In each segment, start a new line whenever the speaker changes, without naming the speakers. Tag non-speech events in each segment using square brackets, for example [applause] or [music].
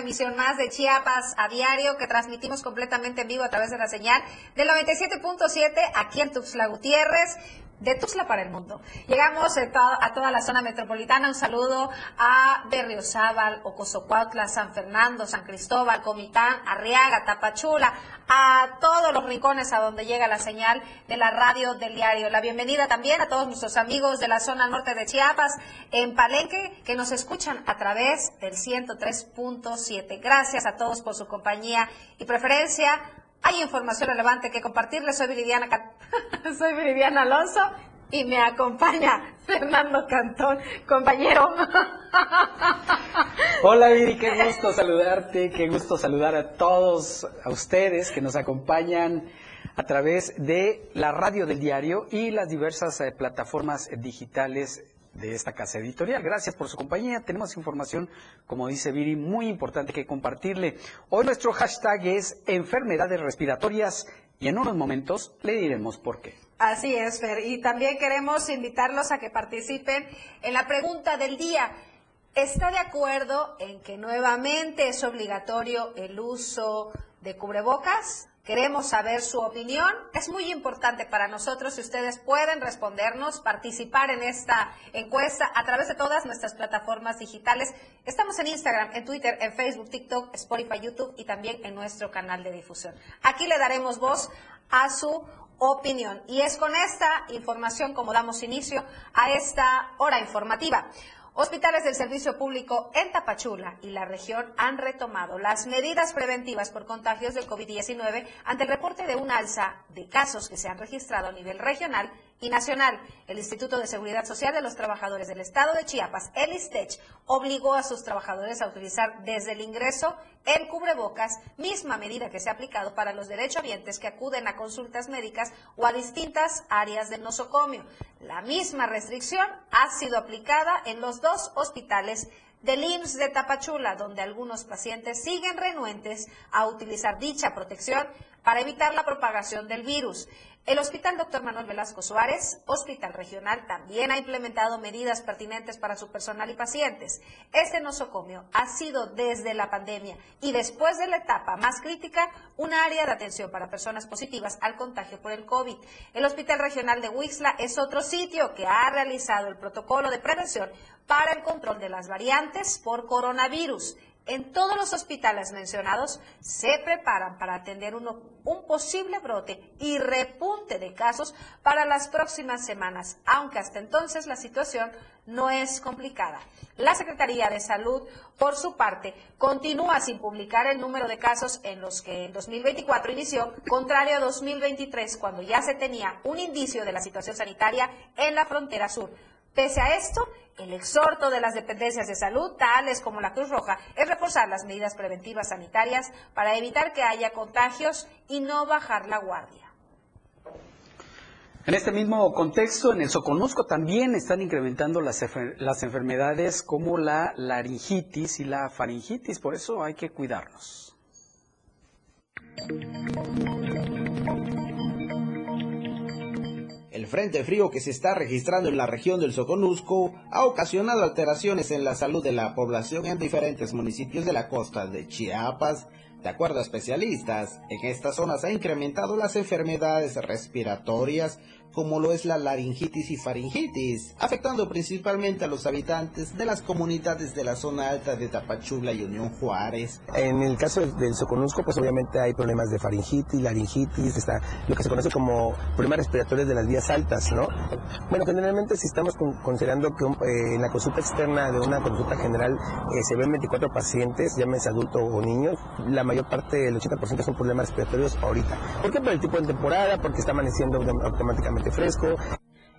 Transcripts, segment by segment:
emisión más de Chiapas a diario que transmitimos completamente en vivo a través de la señal del 97.7 aquí en Tuxtla Gutiérrez de Tuxtla para el mundo. Llegamos a toda la zona metropolitana. Un saludo a Berriozábal, Ocosocuautla, San Fernando, San Cristóbal, Comitán, Arriaga, Tapachula, a los rincones a donde llega la señal de la radio del diario. La bienvenida también a todos nuestros amigos de la zona norte de Chiapas, en Palenque, que nos escuchan a través del 103.7. Gracias a todos por su compañía y preferencia. Hay información relevante que compartirles. Soy Viridiana, [laughs] Soy Viridiana Alonso y me acompaña Fernando Cantón, compañero. [laughs]
Hola Viri, qué gusto saludarte, qué gusto saludar a todos, a ustedes que nos acompañan a través de la radio del diario y las diversas eh, plataformas digitales de esta casa editorial. Gracias por su compañía. Tenemos información, como dice Viri, muy importante que compartirle. Hoy nuestro hashtag es enfermedades respiratorias y en unos momentos le diremos por qué.
Así es, Fer. Y también queremos invitarlos a que participen en la pregunta del día. ¿Está de acuerdo en que nuevamente es obligatorio el uso de cubrebocas? Queremos saber su opinión. Es muy importante para nosotros si ustedes pueden respondernos, participar en esta encuesta a través de todas nuestras plataformas digitales. Estamos en Instagram, en Twitter, en Facebook, TikTok, Spotify, YouTube y también en nuestro canal de difusión. Aquí le daremos voz a su opinión. Y es con esta información como damos inicio a esta hora informativa. Hospitales del Servicio Público en Tapachula y la región han retomado las medidas preventivas por contagios del COVID-19 ante el reporte de un alza de casos que se han registrado a nivel regional y nacional. El Instituto de Seguridad Social de los Trabajadores del Estado de Chiapas, el ISTECH, obligó a sus trabajadores a utilizar desde el ingreso el cubrebocas, misma medida que se ha aplicado para los derechohabientes que acuden a consultas médicas o a distintas áreas del nosocomio. La misma restricción ha sido aplicada en los dos hospitales del IMSS de Tapachula, donde algunos pacientes siguen renuentes a utilizar dicha protección para evitar la propagación del virus. El Hospital Dr. Manuel Velasco Suárez, hospital regional, también ha implementado medidas pertinentes para su personal y pacientes. Este nosocomio ha sido desde la pandemia y después de la etapa más crítica, un área de atención para personas positivas al contagio por el COVID. El Hospital Regional de Huixla es otro sitio que ha realizado el protocolo de prevención para el control de las variantes por coronavirus en todos los hospitales mencionados se preparan para atender un posible brote y repunte de casos para las próximas semanas, aunque hasta entonces la situación no es complicada. La Secretaría de Salud, por su parte, continúa sin publicar el número de casos en los que en 2024 inició, contrario a 2023, cuando ya se tenía un indicio de la situación sanitaria en la frontera sur. Pese a esto, el exhorto de las dependencias de salud, tales como la Cruz Roja, es reforzar las medidas preventivas sanitarias para evitar que haya contagios y no bajar la guardia.
En este mismo contexto, en el Soconusco también están incrementando las, las enfermedades como la laringitis y la faringitis, por eso hay que cuidarnos.
El frente frío que se está registrando en la región del Soconusco ha ocasionado alteraciones en la salud de la población en diferentes municipios de la costa de Chiapas. De acuerdo a especialistas, en estas zonas ha incrementado las enfermedades respiratorias como lo es la laringitis y faringitis, afectando principalmente a los habitantes de las comunidades de la zona alta de Tapachula y Unión Juárez.
En el caso del Soconusco, pues obviamente hay problemas de faringitis, laringitis, está lo que se conoce como problemas respiratorios de las vías altas, ¿no? Bueno, generalmente si estamos considerando que eh, en la consulta externa de una consulta general eh, se ven 24 pacientes, llámese adultos o niños, la mayor parte, el 80% son problemas respiratorios ahorita. ¿Por qué? Por el tipo de temporada, porque está amaneciendo automáticamente fresco.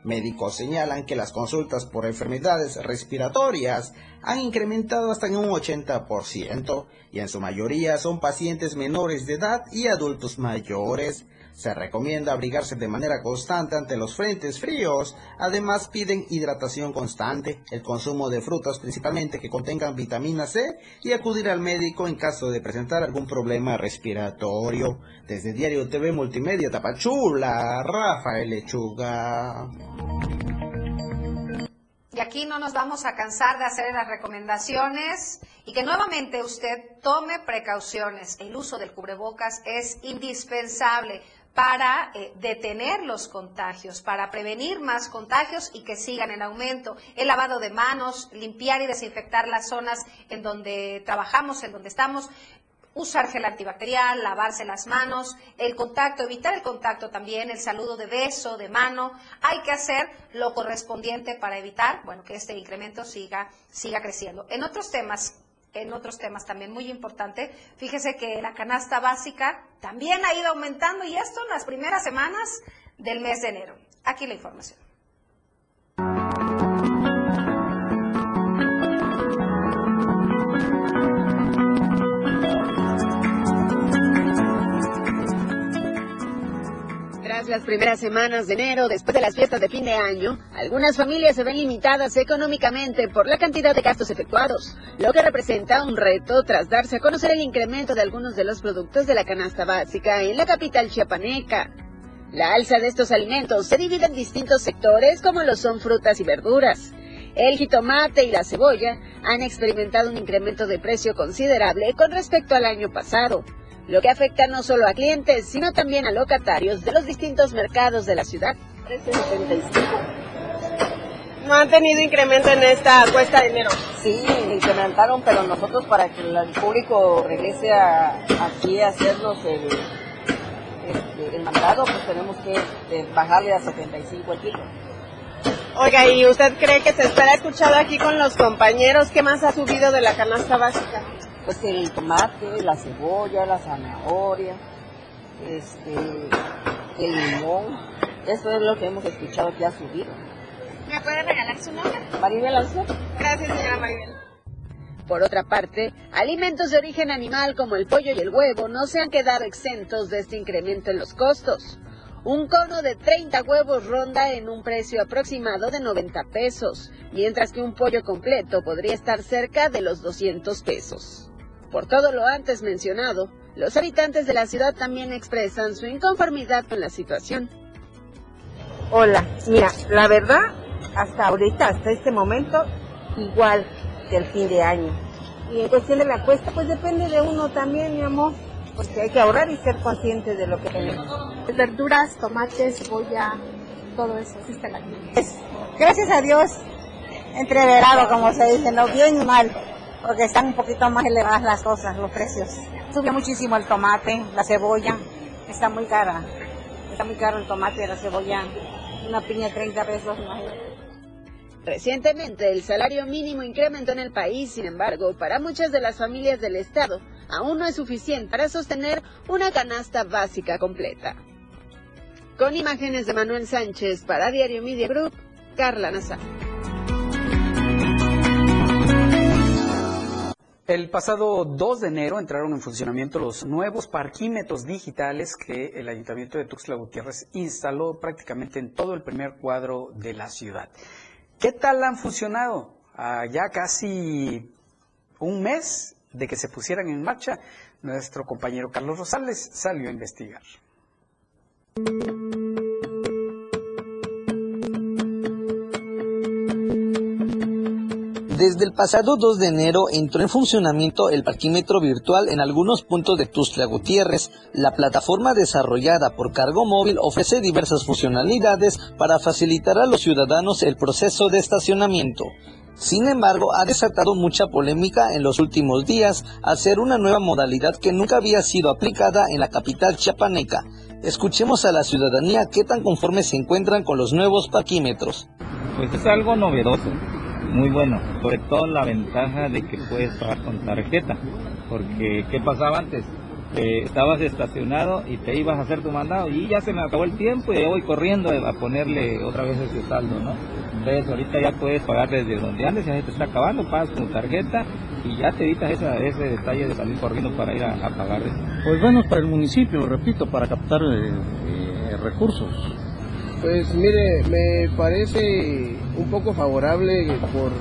Médicos señalan que las consultas por enfermedades respiratorias han incrementado hasta en un 80% y en su mayoría son pacientes menores de edad y adultos mayores. Se recomienda abrigarse de manera constante ante los frentes fríos. Además piden hidratación constante, el consumo de frutas principalmente que contengan vitamina C y acudir al médico en caso de presentar algún problema respiratorio. Desde Diario TV Multimedia Tapachula, Rafael Lechuga.
y aquí no nos vamos a cansar de hacer las recomendaciones y que nuevamente usted tome precauciones. El uso del cubrebocas es indispensable para eh, detener los contagios, para prevenir más contagios y que sigan en aumento. El lavado de manos, limpiar y desinfectar las zonas en donde trabajamos, en donde estamos, usar gel antibacterial, lavarse las manos, el contacto, evitar el contacto también, el saludo de beso, de mano. Hay que hacer lo correspondiente para evitar, bueno, que este incremento siga, siga creciendo. En otros temas, en otros temas también muy importante, fíjese que la canasta básica también ha ido aumentando y esto en las primeras semanas del mes de enero. Aquí la información.
Las primeras semanas de enero, después de las fiestas de fin de año, algunas familias se ven limitadas económicamente por la cantidad de gastos efectuados, lo que representa un reto tras darse a conocer el incremento de algunos de los productos de la canasta básica en la capital chiapaneca. La alza de estos alimentos se divide en distintos sectores como lo son frutas y verduras. El jitomate y la cebolla han experimentado un incremento de precio considerable con respecto al año pasado, lo que afecta no solo a clientes, sino también a locatarios de los distintos mercados de la ciudad.
¿No han tenido incremento en esta cuesta de enero?
Sí, incrementaron, pero nosotros para que el público regrese a, aquí a hacernos el, este, el mandado, pues tenemos que este, bajarle a 75 el kilo.
Oiga, ¿y usted cree que se espera escuchado aquí con los compañeros? ¿Qué más ha subido de la canasta básica?
Pues el tomate, la cebolla, la zanahoria, este, el limón. Eso es lo que hemos escuchado que ha subido.
¿Me puede regalar su nombre?
Maribel Alcer.
Gracias, señora Maribel.
Por otra parte, alimentos de origen animal como el pollo y el huevo no se han quedado exentos de este incremento en los costos. Un cono de 30 huevos ronda en un precio aproximado de 90 pesos, mientras que un pollo completo podría estar cerca de los 200 pesos. Por todo lo antes mencionado, los habitantes de la ciudad también expresan su inconformidad con la situación.
Hola, mira, la verdad, hasta ahorita, hasta este momento, igual que el fin de año. Y en cuestión de la cuesta, pues depende de uno también, mi amor, porque hay que ahorrar y ser consciente de lo que tenemos.
Verduras, tomates, cebolla, todo eso, existe la
Gracias a Dios, entreverado, como se dice, no bien y mal porque están un poquito más elevadas las cosas, los precios. Subió muchísimo el tomate, la cebolla, está muy cara. Está muy caro el tomate y la cebolla. Una piña 30 pesos,
Recientemente el salario mínimo incrementó en el país, sin embargo, para muchas de las familias del Estado aún no es suficiente para sostener una canasta básica completa. Con imágenes de Manuel Sánchez para Diario Media Group, Carla Nazar.
El pasado 2 de enero entraron en funcionamiento los nuevos parquímetros digitales que el Ayuntamiento de Tuxtla Gutiérrez instaló prácticamente en todo el primer cuadro de la ciudad. ¿Qué tal han funcionado? Ya casi un mes de que se pusieran en marcha, nuestro compañero Carlos Rosales salió a investigar.
Desde el pasado 2 de enero entró en funcionamiento el parquímetro virtual en algunos puntos de Tustla Gutiérrez. La plataforma desarrollada por Cargo Móvil ofrece diversas funcionalidades para facilitar a los ciudadanos el proceso de estacionamiento. Sin embargo, ha desatado mucha polémica en los últimos días al ser una nueva modalidad que nunca había sido aplicada en la capital chiapaneca. Escuchemos a la ciudadanía qué tan conformes se encuentran con los nuevos parquímetros.
Pues es algo novedoso muy bueno, sobre todo la ventaja de que puedes pagar con tarjeta, porque ¿qué pasaba antes? estabas estacionado y te ibas a hacer tu mandado y ya se me acabó el tiempo y voy corriendo a ponerle otra vez ese saldo, ¿no? Entonces ahorita ya puedes pagar desde donde antes, ya se te está acabando, pagas con tarjeta y ya te evitas ese detalle de salir corriendo para ir a, pagar.
Pues bueno, para el municipio, repito, para captar eh, eh, recursos.
Pues mire, me parece un poco favorable por,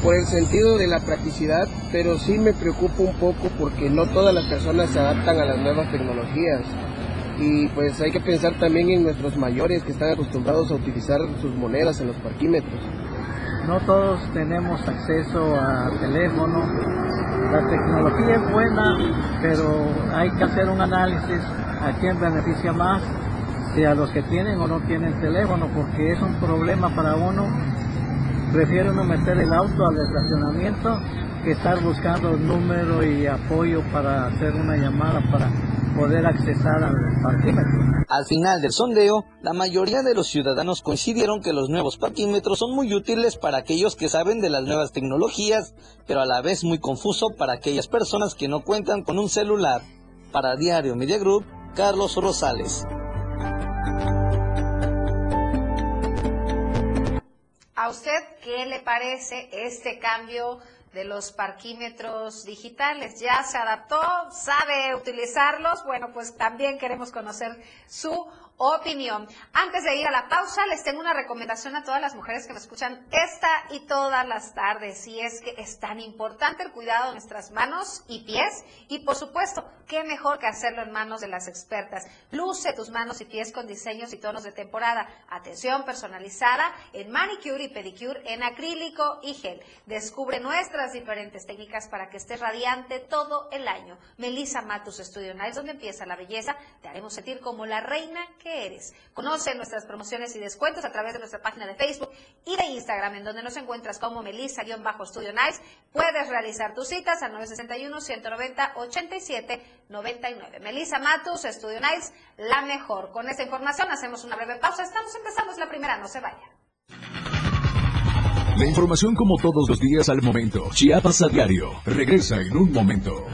por el sentido de la practicidad, pero sí me preocupa un poco porque no todas las personas se adaptan a las nuevas tecnologías. Y pues hay que pensar también en nuestros mayores que están acostumbrados a utilizar sus monedas en los parquímetros.
no todos tenemos acceso a teléfono. La tecnología es buena, pero hay que hacer un análisis a quién beneficia más, si a los que tienen o no tienen teléfono, porque es un problema para uno. Prefiere uno meter el auto al estacionamiento que estar buscando número y apoyo para hacer una llamada para poder accesar al parquímetro.
Al final del sondeo, la mayoría de los ciudadanos coincidieron que los nuevos parquímetros son muy útiles para aquellos que saben de las nuevas tecnologías, pero a la vez muy confuso para aquellas personas que no cuentan con un celular. Para Diario Media Group, Carlos Rosales.
¿A usted qué le parece este cambio de los parquímetros digitales. Ya se adaptó, sabe utilizarlos. Bueno, pues también queremos conocer su opinión. Antes de ir a la pausa, les tengo una recomendación a todas las mujeres que me escuchan esta y todas las tardes. Y es que es tan importante el cuidado de nuestras manos y pies. Y por supuesto, qué mejor que hacerlo en manos de las expertas. Luce tus manos y pies con diseños y tonos de temporada. Atención personalizada en manicure y pedicure en acrílico y gel. Descubre nuestras diferentes técnicas para que estés radiante todo el año. Melissa Matus Studio Nights, donde empieza la belleza. Te haremos sentir como la reina que eres. Conoce nuestras promociones y descuentos a través de nuestra página de Facebook y de Instagram, en donde nos encuentras como Melissa-Studio Nice. Puedes realizar tus citas al 961-190-8799. Melissa Matus, Studio Nice, la mejor. Con esta información hacemos una breve pausa. Estamos empezando, es la primera, no se vaya.
La información como todos los días al momento. Chiapas a diario. Regresa en un momento.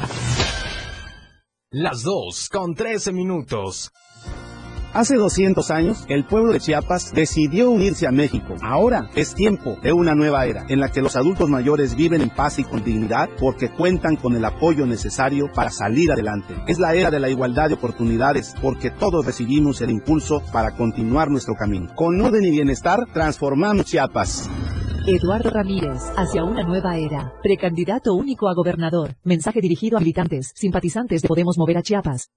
Las 2 con 13 minutos.
Hace 200 años, el pueblo de Chiapas decidió unirse a México. Ahora es tiempo de una nueva era, en la que los adultos mayores viven en paz y con dignidad porque cuentan con el apoyo necesario para salir adelante. Es la era de la igualdad de oportunidades porque todos recibimos el impulso para continuar nuestro camino. Con orden y bienestar, transformamos Chiapas.
Eduardo Ramírez, hacia una nueva era. Precandidato único a gobernador. Mensaje dirigido a militantes, simpatizantes de Podemos Mover a Chiapas.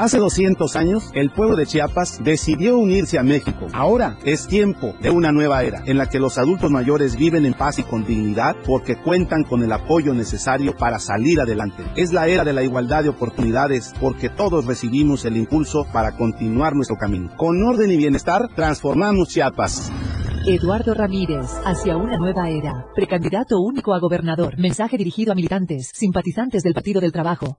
Hace 200 años, el pueblo de Chiapas decidió unirse a México. Ahora es tiempo de una nueva era, en la que los adultos mayores viven en paz y con dignidad porque cuentan con el apoyo necesario para salir adelante. Es la era de la igualdad de oportunidades porque todos recibimos el impulso para continuar nuestro camino. Con orden y bienestar, transformamos Chiapas.
Eduardo Ramírez, hacia una nueva era. Precandidato único a gobernador. Mensaje dirigido a militantes, simpatizantes del Partido del Trabajo.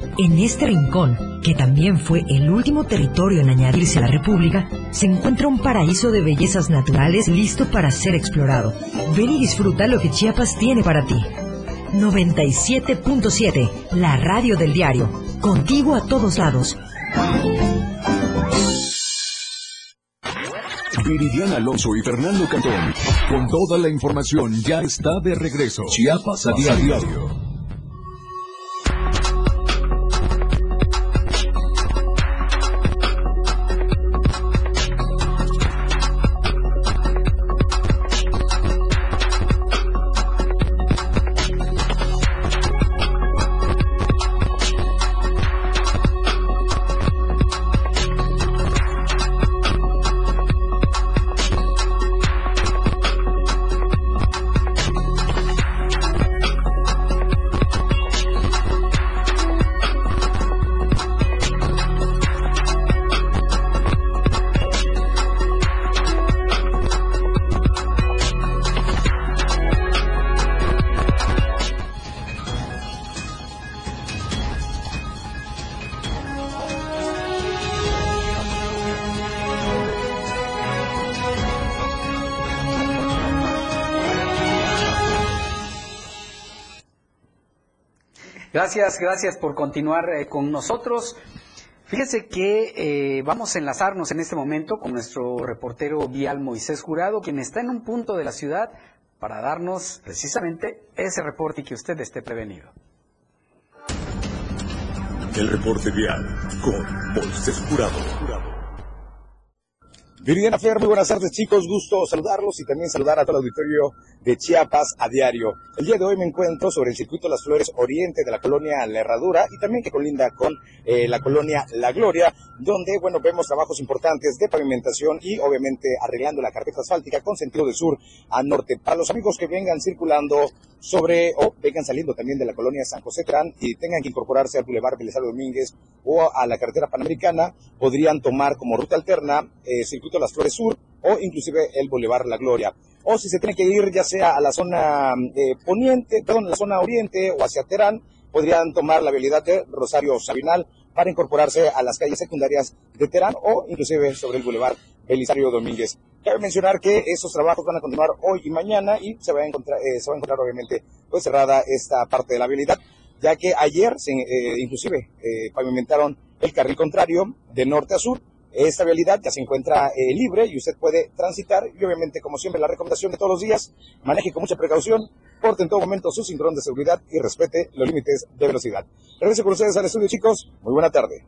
en este rincón, que también fue el último territorio en añadirse a la República, se encuentra un paraíso de bellezas naturales listo para ser explorado. Ven y disfruta lo que Chiapas tiene para ti. 97.7, la radio del diario. Contigo a todos lados.
Viridiana Alonso y Fernando Cantón. Con toda la información ya está de regreso. Chiapas a diario.
Gracias, gracias por continuar eh, con nosotros. Fíjese que eh, vamos a enlazarnos en este momento con nuestro reportero vial Moisés Jurado, quien está en un punto de la ciudad para darnos precisamente ese reporte y que usted esté prevenido.
El reporte vial con Moisés Jurado.
Viridiana Fer, muy buenas tardes chicos, gusto saludarlos y también saludar a todo el auditorio de Chiapas a diario. El día de hoy me encuentro sobre el circuito Las Flores Oriente de la colonia La Herradura y también que colinda con eh, la colonia La Gloria, donde, bueno, vemos trabajos importantes de pavimentación y obviamente arreglando la carpeta asfáltica con sentido de sur a norte. Para los amigos que vengan circulando sobre o vengan saliendo también de la colonia San José Trán y tengan que incorporarse al Boulevard Belisario Domínguez o a la carretera panamericana, podrían tomar como ruta alterna eh, circuito Las Flores Sur o inclusive el Boulevard La Gloria. O si se tiene que ir ya sea a la zona eh, poniente, perdón, la zona oriente o hacia Terán, podrían tomar la vialidad de Rosario Sabinal para incorporarse a las calles secundarias de Terán o inclusive sobre el Boulevard Belisario Domínguez. Cabe mencionar que esos trabajos van a continuar hoy y mañana y se va a encontrar, eh, se va a encontrar obviamente pues cerrada esta parte de la vialidad, ya que ayer se, eh, inclusive eh, pavimentaron el carril contrario de norte a sur. Esta vialidad ya se encuentra eh, libre y usted puede transitar y obviamente como siempre la recomendación de todos los días, maneje con mucha precaución, porte en todo momento su cinturón de seguridad y respete los límites de velocidad. Regreso con ustedes al estudio chicos, muy buena tarde.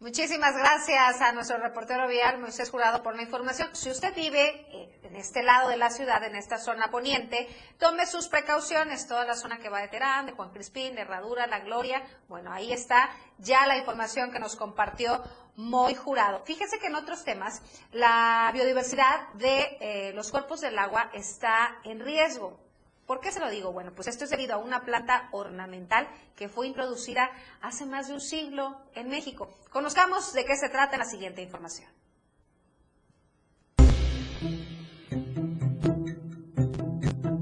Muchísimas gracias a nuestro reportero vial Moisés Jurado por la información. Si usted vive eh, en este lado de la ciudad, en esta zona poniente, tome sus precauciones. Toda la zona que va de Terán, de Juan Crispín, de Herradura, La Gloria. Bueno, ahí está ya la información que nos compartió Muy Jurado. Fíjese que en otros temas, la biodiversidad de eh, los cuerpos del agua está en riesgo. ¿Por qué se lo digo? Bueno, pues esto es debido a una planta ornamental que fue introducida hace más de un siglo en México. Conozcamos de qué se trata en la siguiente información.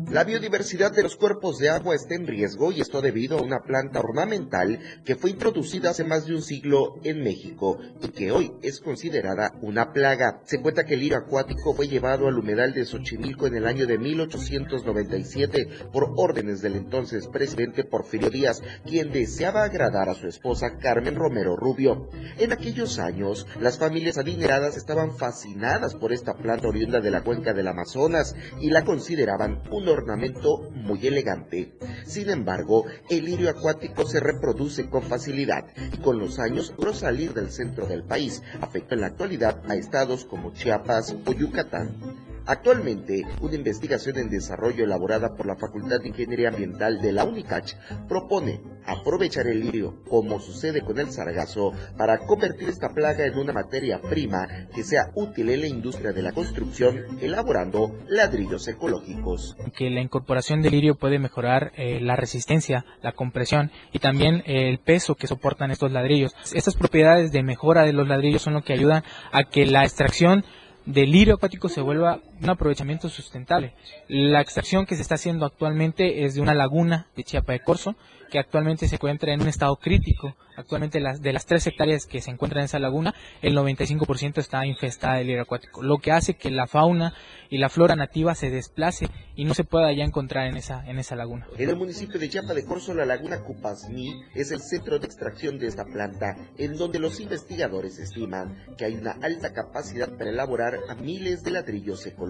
La biodiversidad de los cuerpos de agua está en riesgo y esto debido a una planta ornamental que fue introducida hace más de un siglo en México y que hoy es considerada una plaga. Se cuenta que el lirio acuático fue llevado al humedal de Xochimilco en el año de 1897 por órdenes del entonces presidente Porfirio Díaz, quien deseaba agradar a su esposa Carmen Romero Rubio. En aquellos años, las familias adineradas estaban fascinadas por esta planta oriunda de la cuenca del Amazonas y la consideraban un muy elegante. Sin embargo, el lirio acuático se reproduce con facilidad y con los años logró salir del centro del país, afecta en la actualidad a estados como Chiapas o Yucatán. Actualmente, una investigación en desarrollo elaborada por la Facultad de Ingeniería Ambiental de la UNICACH propone aprovechar el lirio, como sucede con el sargazo, para convertir esta plaga en una materia prima que sea útil en la industria de la construcción, elaborando ladrillos ecológicos.
Que la incorporación del lirio puede mejorar eh, la resistencia, la compresión y también eh, el peso que soportan estos ladrillos. Estas propiedades de mejora de los ladrillos son lo que ayudan a que la extracción del lirio acuático se vuelva un aprovechamiento sustentable. La extracción que se está haciendo actualmente es de una laguna de Chiapa de Corzo, que actualmente se encuentra en un estado crítico. Actualmente las, de las tres hectáreas que se encuentran en esa laguna, el 95% está infestada de lirio acuático, lo que hace que la fauna y la flora nativa se desplace y no se pueda ya encontrar en esa, en esa laguna.
En el municipio de Chiapa de Corzo, la laguna Cupasní es el centro de extracción de esta planta, en donde los investigadores estiman que hay una alta capacidad para elaborar miles de ladrillos ecológicos.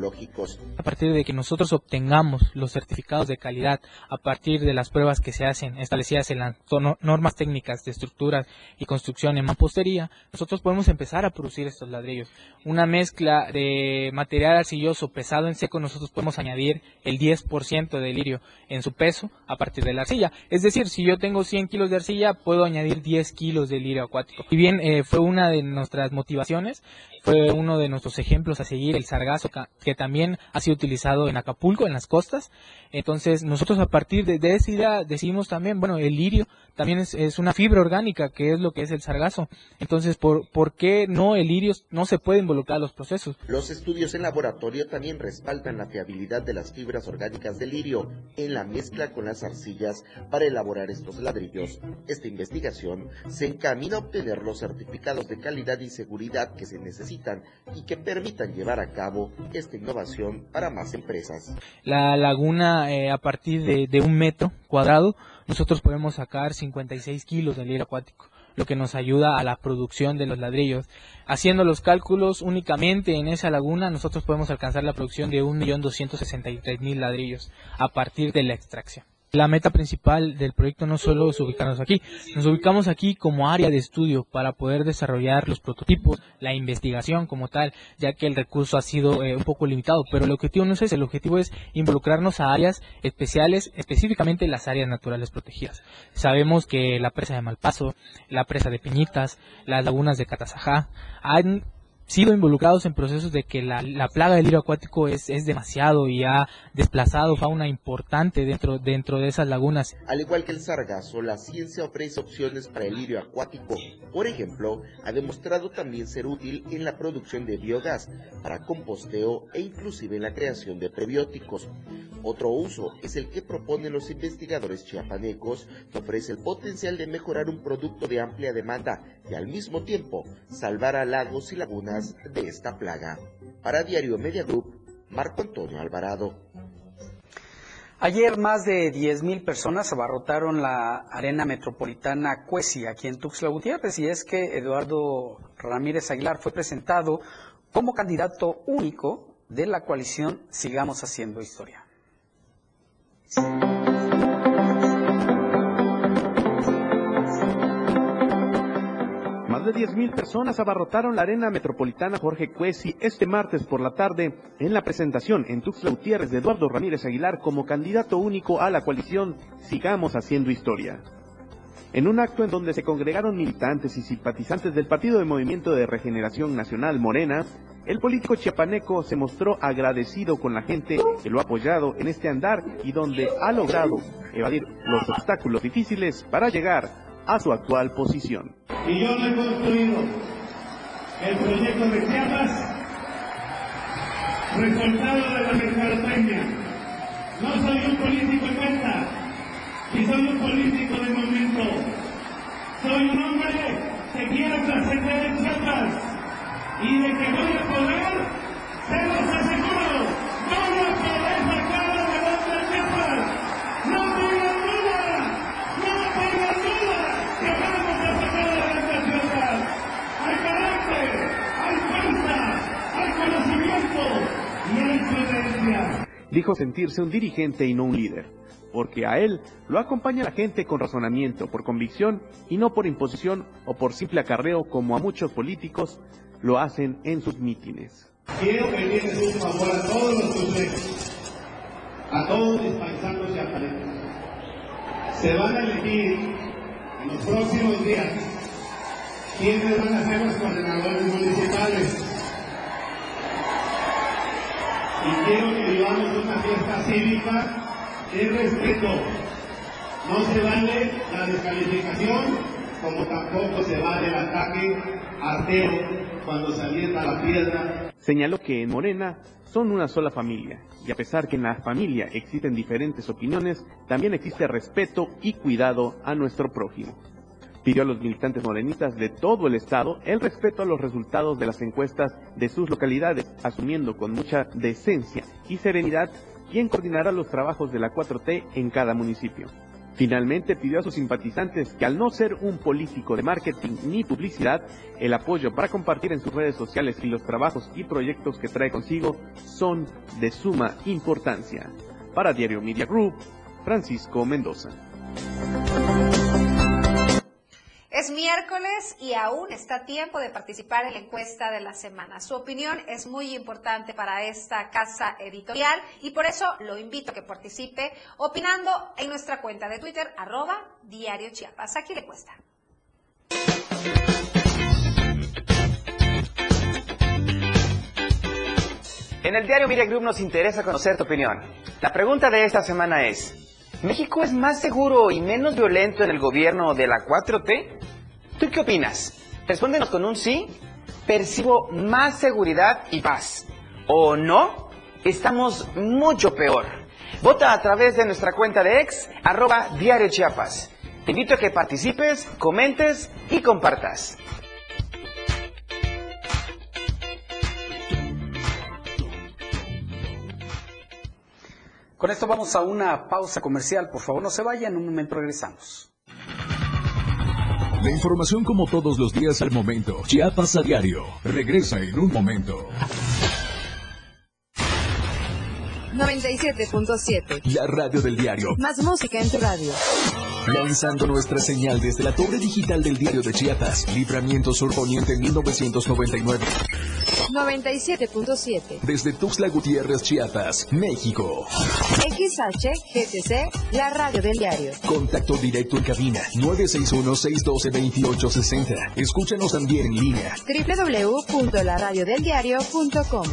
A partir de que nosotros obtengamos los certificados de calidad, a partir de las pruebas que se hacen establecidas en las normas técnicas de estructuras y construcción en mampostería, nosotros podemos empezar a producir estos ladrillos. Una mezcla de material arcilloso pesado en seco, nosotros podemos añadir el 10% de lirio en su peso a partir de la arcilla. Es decir, si yo tengo 100 kilos de arcilla, puedo añadir 10 kilos de lirio acuático. Y bien, eh, fue una de nuestras motivaciones, fue uno de nuestros ejemplos a seguir, el sargazo, que también ha sido utilizado en Acapulco, en las costas. Entonces, nosotros a partir de, de esa idea decidimos también, bueno, el lirio también es, es, una fibra orgánica, que es lo que es el sargazo. Entonces, ¿por, ¿por qué no el lirio no se puede involucrar a los procesos?
Los estudios en laboratorio también respaldan la fiabilidad de las fibras orgánicas del lirio en la mezcla con las arcillas para elaborar estos ladrillos. Esta investigación se encamina a obtener los certificados de calidad y seguridad que se necesitan y que permitan llevar a cabo esta innovación para más empresas.
La laguna, eh, a partir de, un metro cuadrado, nosotros podemos sacar 56 kilos de lirio acuático, lo que nos ayuda a la producción de los ladrillos. Haciendo los cálculos únicamente en esa laguna, nosotros podemos alcanzar la producción de 1.263.000 ladrillos a partir de la extracción. La meta principal del proyecto no solo es ubicarnos aquí, nos ubicamos aquí como área de estudio para poder desarrollar los prototipos, la investigación como tal, ya que el recurso ha sido eh, un poco limitado, pero el objetivo no es ese, el objetivo es involucrarnos a áreas especiales, específicamente las áreas naturales protegidas. Sabemos que la presa de Malpaso, la presa de Piñitas, las lagunas de Catazajá han sido involucrados en procesos de que la, la plaga del lirio acuático es, es, demasiado y ha desplazado fauna importante dentro, dentro de esas lagunas.
Al igual que el sargazo, la ciencia ofrece opciones para el lirio acuático. Por ejemplo, ha demostrado también ser útil en la producción de biogás, para composteo e inclusive en la creación de prebióticos. Otro uso es el que proponen los investigadores chiapanecos, que ofrece el potencial de mejorar un producto de amplia demanda y al mismo tiempo salvar a lagos y lagunas de esta plaga. Para Diario Media Group, Marco Antonio Alvarado.
Ayer más de 10.000 personas abarrotaron la arena metropolitana Cuesi aquí en Tuxtla Gutiérrez y es que Eduardo Ramírez Aguilar fue presentado como candidato único de la coalición Sigamos Haciendo Historia.
De 10.000 personas abarrotaron la arena metropolitana Jorge Cuesi este martes por la tarde en la presentación en Tuxtla Gutiérrez de Eduardo Ramírez Aguilar como candidato único a la coalición Sigamos Haciendo Historia. En un acto en donde se congregaron militantes y simpatizantes del Partido de Movimiento de Regeneración Nacional Morena, el político chiapaneco se mostró agradecido con la gente que lo ha apoyado en este andar y donde ha logrado evadir los obstáculos difíciles para llegar a su actual posición.
Y yo no he construido el proyecto de Chiapas resultado de la mercadotecnia. No soy un político en cuenta, ni soy un político de momento. Soy un hombre que quiere trascender en Chiapas y de que voy a poder, se los aseguro, voy a poder sacar adelante a Chiapas. No tengan duda, no tengan duda que vamos a sacar adelante a Chiapas. Hay carácter, hay fuerza, hay conocimiento y hay prudencia.
Dijo sentirse un dirigente y no un líder, porque a él lo acompaña la gente con razonamiento, por convicción y no por imposición o por simple acarreo como a muchos políticos lo hacen en sus mítines.
Quiero pedirles un favor a todos los consejos, a todos mis paisanos y aparentes. Se van a elegir en los próximos días quiénes van a ser los coordinadores municipales. Y quiero que vivamos una fiesta cívica de respeto. No se vale la descalificación, como tampoco se vale el ataque artero cuando se la piedra.
Señaló que en Morena son una sola familia y a pesar que en la familia existen diferentes opiniones, también existe respeto y cuidado a nuestro prójimo. Pidió a los militantes morenistas de todo el estado el respeto a los resultados de las encuestas de sus localidades, asumiendo con mucha decencia y serenidad quién coordinará los trabajos de la 4T en cada municipio. Finalmente pidió a sus simpatizantes que al no ser un político de marketing ni publicidad, el apoyo para compartir en sus redes sociales y los trabajos y proyectos que trae consigo son de suma importancia. Para Diario Media Group, Francisco Mendoza.
Es miércoles y aún está tiempo de participar en la encuesta de la semana. Su opinión es muy importante para esta casa editorial y por eso lo invito a que participe opinando en nuestra cuenta de Twitter, arroba Diario Chiapas. Aquí le cuesta.
En el diario Media Group nos interesa conocer tu opinión. La pregunta de esta semana es, ¿México es más seguro y menos violento en el gobierno de la 4T? ¿Tú qué opinas? Respóndenos con un sí. Percibo más seguridad y paz. ¿O no? Estamos mucho peor. Vota a través de nuestra cuenta de ex, arroba Diario. Te invito a que participes, comentes y compartas.
Con esto vamos a una pausa comercial. Por favor, no se vayan. En un momento regresamos.
La información como todos los días al momento. Chiapas a diario. Regresa en un momento.
97.7.
La radio del diario.
Más música en tu radio.
Lanzando nuestra señal desde la torre digital del diario de Chiapas. Libramiento Sur Poniente 1999.
97.7.
Desde Tuxtla Gutiérrez, Chiapas, México.
XHGTC, la radio del diario.
Contacto directo en cabina 961-612-2860. Escúchanos también en línea.
www.laradiodeldiario.com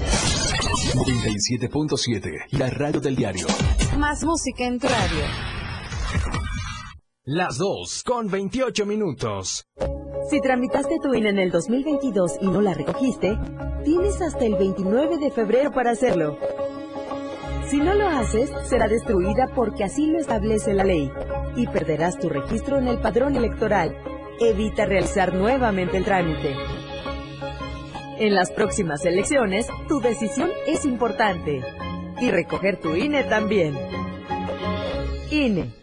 97.7. La radio del diario.
Más música en tu radio.
Las 2 con 28 minutos.
Si tramitaste tu INE en el 2022 y no la recogiste, tienes hasta el 29 de febrero para hacerlo. Si no lo haces, será destruida porque así lo establece la ley y perderás tu registro en el padrón electoral. Evita realizar nuevamente el trámite. En las próximas elecciones, tu decisión es importante. Y recoger tu INE también. INE.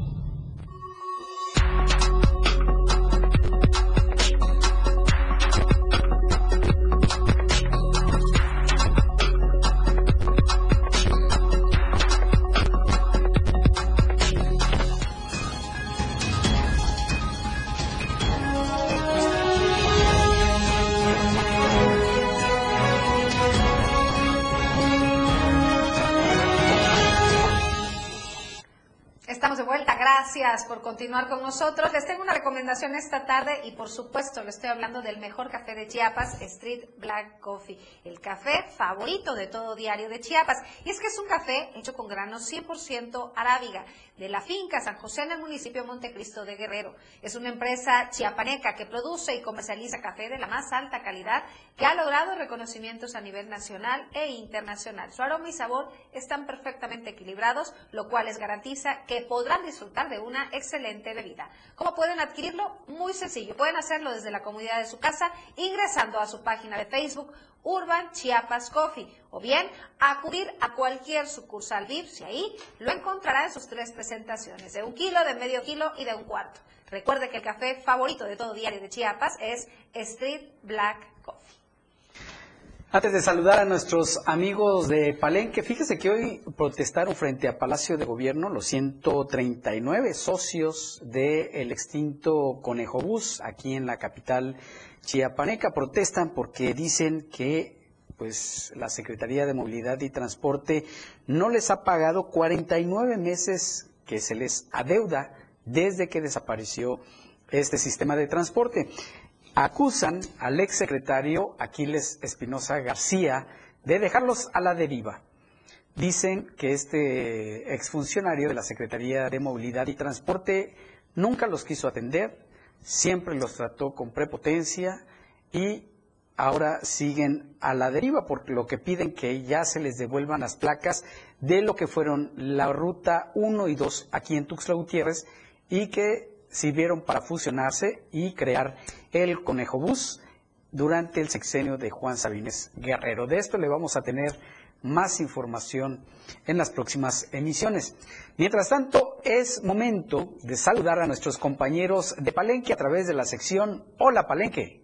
Continuar con nosotros. Una recomendación esta tarde y por supuesto le estoy hablando del mejor café de Chiapas, Street Black Coffee, el café favorito de todo diario de Chiapas. Y es que es un café hecho con granos 100% arábiga de la finca San José en el municipio de Montecristo de Guerrero. Es una empresa chiapaneca que produce y comercializa café de la más alta calidad que ha logrado reconocimientos a nivel nacional e internacional. Su aroma y sabor están perfectamente equilibrados, lo cual les garantiza que podrán disfrutar de una excelente bebida. ¿Cómo pueden Muy sencillo. Pueden hacerlo desde la comodidad de su casa ingresando a su página de Facebook Urban Chiapas Coffee o bien acudir a cualquier sucursal VIPS y ahí lo encontrará en sus tres presentaciones, de un kilo, de medio kilo y de un cuarto. Recuerde que el café favorito de todo diario de Chiapas es Street Black Coffee.
Antes de saludar a nuestros amigos de Palenque, fíjese que hoy protestaron frente a Palacio de Gobierno los 139 socios del extinto Conejo Bus aquí en la capital chiapaneca. Protestan porque dicen que pues la Secretaría de Movilidad y Transporte no les ha pagado 49 meses que se les adeuda desde que desapareció este sistema de transporte acusan al exsecretario Aquiles Espinosa García de dejarlos a la deriva. Dicen que este exfuncionario de la Secretaría de Movilidad y Transporte nunca los quiso atender, siempre los trató con prepotencia y ahora siguen a la deriva, porque lo que piden que ya se les devuelvan las placas de lo que fueron la ruta 1 y 2 aquí en Tuxtla Gutiérrez y que sirvieron para fusionarse y crear el Conejo Bus durante el sexenio de Juan Sabines Guerrero. De esto le vamos a tener más información en las próximas emisiones. Mientras tanto, es momento de saludar a nuestros compañeros de Palenque a través de la sección Hola Palenque.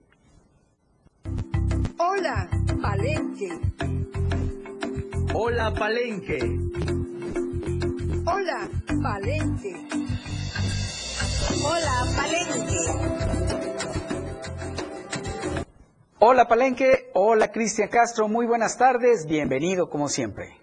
Hola Palenque.
Hola Palenque.
Hola Palenque, hola
Cristian Castro, muy buenas tardes, bienvenido como siempre.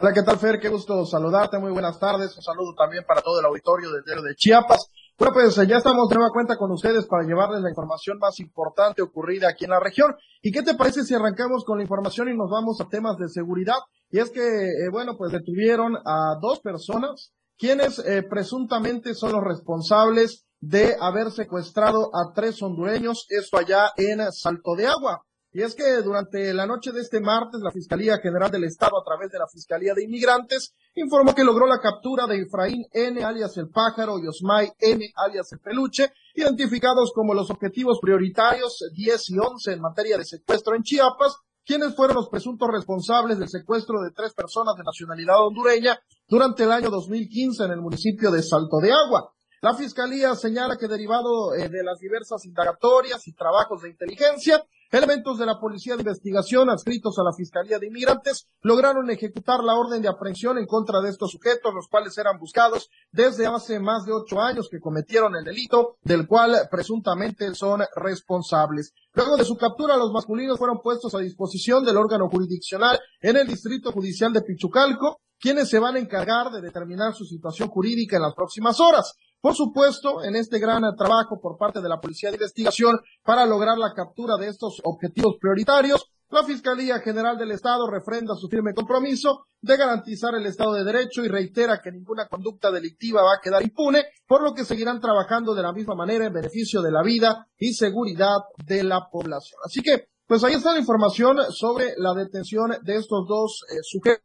Hola, ¿qué tal Fer? Qué gusto saludarte, muy buenas tardes, un saludo también para todo el auditorio del de Chiapas. Bueno, pues ya estamos de nueva cuenta con ustedes para llevarles la información más importante ocurrida aquí en la región. ¿Y qué te parece si arrancamos con la información y nos vamos a temas de seguridad? Y es que, eh, bueno, pues detuvieron a dos personas quienes eh, presuntamente son los responsables de haber secuestrado a tres hondureños, esto allá en Salto de Agua. Y es que durante la noche de este martes, la Fiscalía General del Estado, a través de la Fiscalía de Inmigrantes, informó que logró la captura de Efraín N, alias el pájaro, y Osmay N, alias el peluche, identificados como los objetivos prioritarios 10 y 11 en materia de secuestro en Chiapas, quienes fueron los presuntos responsables del secuestro de tres personas de nacionalidad hondureña durante el año 2015 en el municipio de Salto de Agua. La Fiscalía señala que derivado eh, de las diversas indagatorias y trabajos de inteligencia, Elementos de la Policía de Investigación adscritos a la Fiscalía de Inmigrantes lograron ejecutar la orden de aprehensión en contra de estos sujetos, los cuales eran buscados desde hace más de ocho años que cometieron el delito, del cual presuntamente son responsables. Luego de su captura, los masculinos fueron puestos a disposición del órgano jurisdiccional en el Distrito Judicial de Pichucalco, quienes se van a encargar de determinar su situación jurídica en las próximas horas. Por supuesto, en este gran trabajo por parte de la Policía de Investigación para lograr la captura de estos objetivos prioritarios, la Fiscalía General del Estado refrenda su firme compromiso de garantizar el Estado de Derecho y reitera que ninguna conducta delictiva va a quedar impune, por lo que seguirán trabajando de la misma manera en beneficio de la vida y seguridad de la población. Así que, pues ahí está la información sobre la detención de estos dos eh, sujetos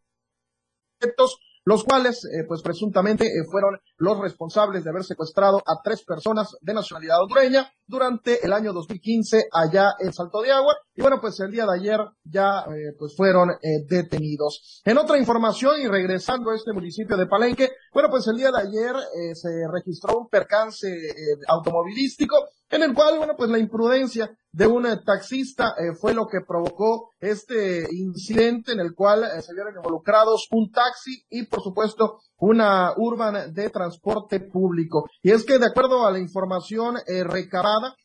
los cuales, eh, pues presuntamente eh, fueron los responsables de haber secuestrado a tres personas de nacionalidad hondureña durante el año 2015 allá en Salto de Agua. Y bueno, pues el día de ayer ya eh, pues fueron detenidos. En otra información y regresando a este municipio de Palenque, bueno, pues el día de ayer se registró un percance automovilístico en el cual, bueno, pues la imprudencia de un taxista eh, fue lo que provocó este incidente en el cual eh, se vieron involucrados un taxi y, por supuesto, una urban de transporte público. Y es que, de acuerdo a la información eh, recabada,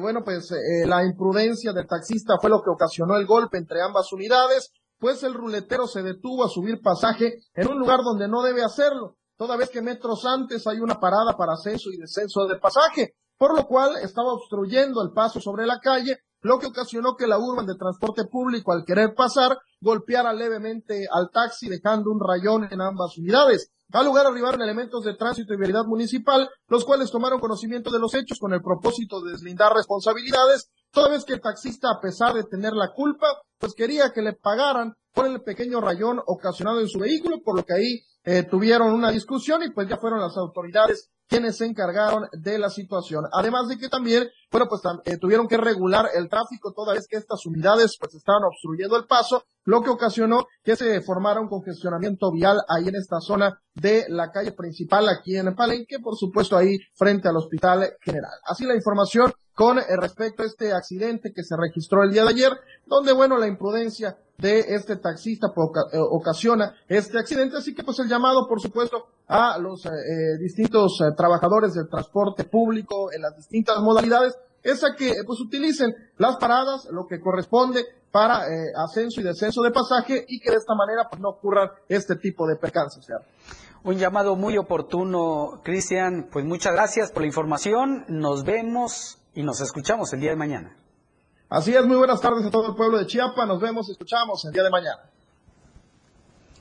bueno, pues la imprudencia del taxista fue lo que ocasionó el golpe entre ambas unidades, pues el ruletero se detuvo a subir pasaje en un lugar donde no debe hacerlo, toda vez que metros antes hay una parada para ascenso y descenso de pasaje por lo cual estaba obstruyendo el paso sobre la calle, lo que ocasionó que la urban de transporte público, al querer pasar, golpeara levemente al taxi, dejando un rayón en ambas unidades. Al lugar arribaron elementos de tránsito y vialidad municipal, los cuales tomaron conocimiento de los hechos con el propósito de deslindar responsabilidades, toda vez que el taxista, a pesar de tener la culpa, pues quería que le pagaran por el pequeño rayón ocasionado en su vehículo, por lo que ahí eh, tuvieron una discusión y pues ya fueron las autoridades quienes se encargaron de la situación. Además de que también, bueno, pues eh, tuvieron que regular el tráfico toda vez que estas unidades pues estaban obstruyendo el paso, lo que ocasionó que se formara un congestionamiento vial ahí en esta zona de la calle principal aquí en Palenque, por supuesto ahí frente al Hospital General. Así la información con eh, respecto a este accidente que se registró el día de ayer, donde, bueno, la imprudencia de este taxista eh, ocasiona este accidente. Así que, pues, el llamado, por supuesto, a los eh, distintos trabajadores del transporte público en las distintas modalidades es a que, pues, utilicen las paradas, lo que corresponde para ascenso y descenso de pasaje y que de esta manera, pues, no ocurran este tipo de percances.
Un llamado muy oportuno, Cristian. Pues muchas gracias por la información. Nos vemos y nos escuchamos el día de mañana.
Así es, muy buenas tardes a todo el pueblo de Chiapas. Nos vemos, escuchamos el día de mañana.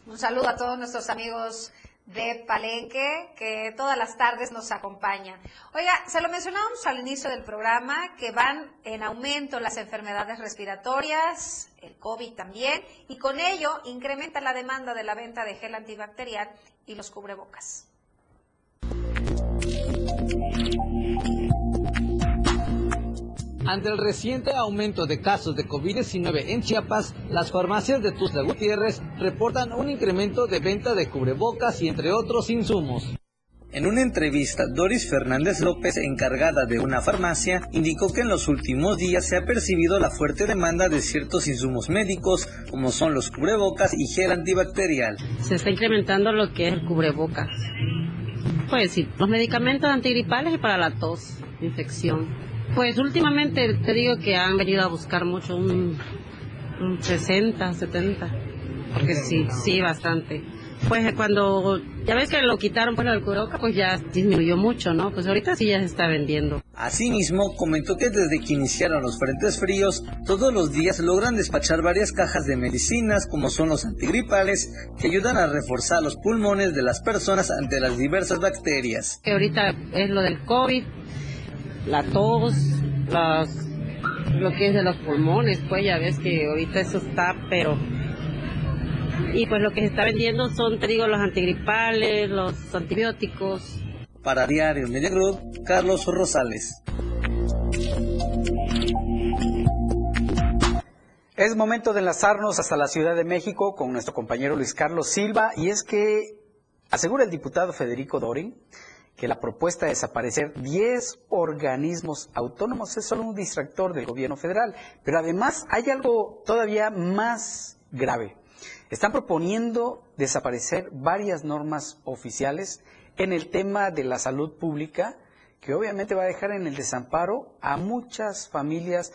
Un saludo a todos nuestros amigos de Palenque que todas las tardes nos acompañan. Oiga, se lo mencionamos al inicio del programa que van en aumento las enfermedades respiratorias, el COVID también, y con ello incrementa la demanda de la venta de gel antibacterial y los cubrebocas.
Ante el reciente aumento de casos de COVID-19 en Chiapas, las farmacias de Tuzla Gutiérrez reportan un incremento de venta de cubrebocas y entre otros insumos. En una entrevista, Doris Fernández López, encargada de una farmacia, indicó que en los últimos días se ha percibido la fuerte demanda de ciertos insumos médicos, como son los cubrebocas y gel antibacterial.
Se está incrementando lo que es el cubrebocas. Pues sí, los medicamentos antigripales y para la tos, infección. Pues últimamente te digo que han venido a buscar mucho, un, un 60, 70, porque sí, sí, bastante pues cuando ya ves que lo quitaron por el curoca, pues ya disminuyó mucho, ¿no? Pues ahorita sí ya se está vendiendo.
Asimismo, comentó que desde que iniciaron los frentes fríos, todos los días logran despachar varias cajas de medicinas, como son los antigripales, que ayudan a reforzar los pulmones de las personas ante las diversas bacterias.
Que ahorita es lo del COVID, la tos, las, lo que es de los pulmones, pues ya ves que ahorita eso está, pero y pues lo que se está vendiendo son, te digo, los antigripales, los antibióticos.
Para Diario Media Group, Carlos Rosales.
Es momento de enlazarnos hasta la Ciudad de México con nuestro compañero Luis Carlos Silva y es que asegura el diputado Federico Dorin que la propuesta de desaparecer 10 organismos autónomos es solo un distractor del gobierno federal, pero además hay algo todavía más grave. Están proponiendo desaparecer varias normas oficiales en el tema de la salud pública, que obviamente va a dejar en el desamparo a muchas familias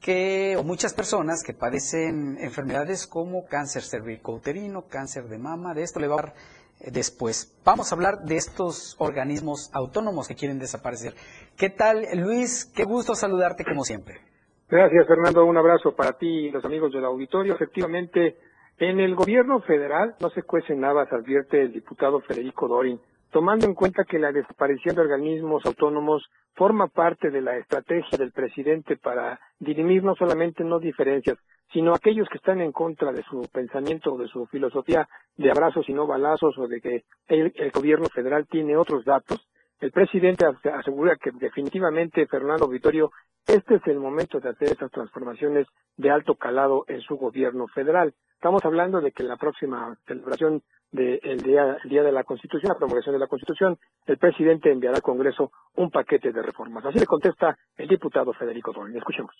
que, o muchas personas que padecen enfermedades como cáncer cervicouterino, cáncer de mama. De esto le va a eh, después. Vamos a hablar de estos organismos autónomos que quieren desaparecer. ¿Qué tal, Luis? Qué gusto saludarte como siempre.
Gracias, Fernando. Un abrazo para ti y los amigos del auditorio. Efectivamente, en el gobierno federal no se cuecen habas, advierte el diputado Federico Dorin, tomando en cuenta que la desaparición de organismos autónomos forma parte de la estrategia del presidente para dirimir no solamente no diferencias, sino aquellos que están en contra de su pensamiento o de su filosofía de abrazos y no balazos o de que el, gobierno federal tiene otros datos. El presidente asegura que definitivamente Fernando Vitorio este es el momento de hacer esas transformaciones de alto calado en su gobierno federal. Estamos hablando de que en la próxima celebración del día, día de la Constitución, la promulgación de la Constitución, el presidente enviará al Congreso un paquete de reformas. Así le contesta el diputado Federico Dorin. Escuchemos.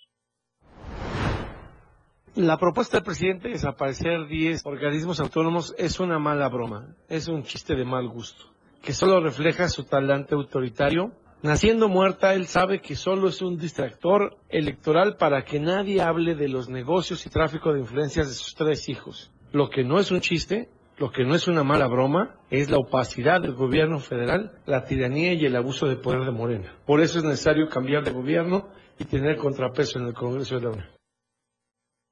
La propuesta del presidente de desaparecer 10 organismos autónomos es una mala broma, es un chiste de mal gusto, que solo refleja su talante autoritario Naciendo muerta, él sabe que solo es un distractor electoral para que nadie hable de los negocios y tráfico de influencias de sus tres hijos. Lo que no es un chiste, lo que no es una mala broma, es la opacidad del gobierno federal, la tiranía y el abuso de poder de Morena. Por eso es necesario cambiar de gobierno y tener contrapeso en el Congreso de la Unión.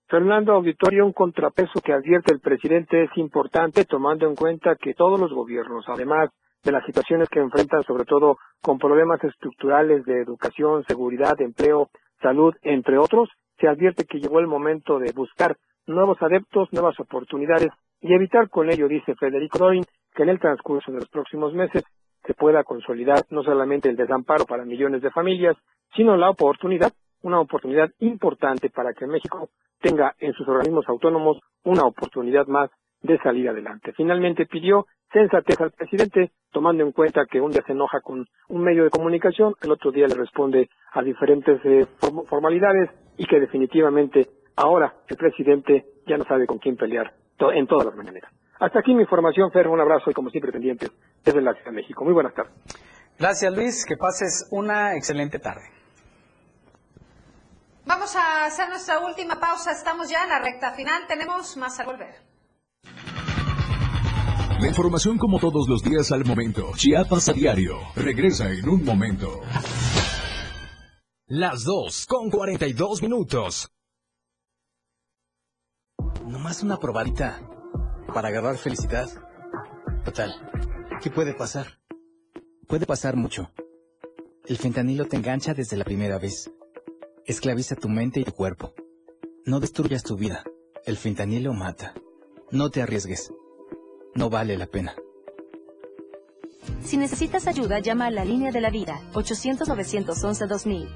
Fernando Auditorio, un contrapeso que advierte el presidente es importante tomando en cuenta que todos los gobiernos, además de las situaciones que enfrentan, sobre todo con problemas estructurales de educación, seguridad, empleo, salud, entre otros, se advierte que llegó el momento de buscar nuevos adeptos, nuevas oportunidades y evitar con ello, dice Federico Dorin, que en el transcurso de los próximos meses se pueda consolidar no solamente el desamparo para millones de familias, sino la oportunidad, una oportunidad importante para que México tenga en sus organismos autónomos una oportunidad más de salir adelante. Finalmente pidió sensatez al presidente, tomando en cuenta que un día se enoja con un medio de comunicación, el otro día le responde a diferentes eh, formalidades y que definitivamente ahora el presidente ya no sabe con quién pelear en todas las maneras. Hasta aquí mi información, Fer, un abrazo y como siempre pendientes desde la Ciudad de México. Muy buenas tardes.
Gracias Luis, que pases una excelente tarde.
Vamos a hacer nuestra última pausa, estamos ya en la recta final, tenemos más a volver.
La información como todos los días al momento. Chiapas a diario. Regresa en un momento.
Las 2 con 42 minutos.
Nomás una probadita para agarrar felicidad. Total, ¿qué puede pasar? Puede pasar mucho. El fentanilo te engancha desde la primera vez. Esclaviza tu mente y tu cuerpo. No destruyas tu vida. El fentanilo mata. No te arriesgues no vale la pena.
Si necesitas ayuda, llama a la línea de la vida, 800-911-2000.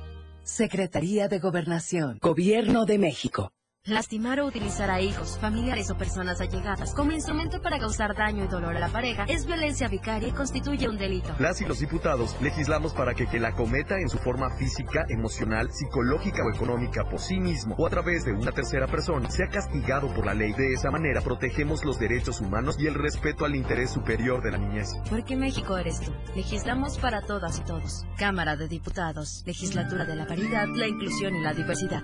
Secretaría de Gobernación, Gobierno de México.
Lastimar o utilizar a hijos, familiares o personas allegadas como instrumento para causar daño y dolor a la pareja es violencia vicaria y constituye un delito.
Las y los diputados legislamos para que que la cometa en su forma física, emocional, psicológica o económica por sí mismo o a través de una tercera persona sea castigado por la ley. De esa manera protegemos los derechos humanos y el respeto al interés superior de la niñez.
Porque México eres tú. Legislamos para todas y todos. Cámara de Diputados. Legislatura de la Paridad, la Inclusión y la Diversidad.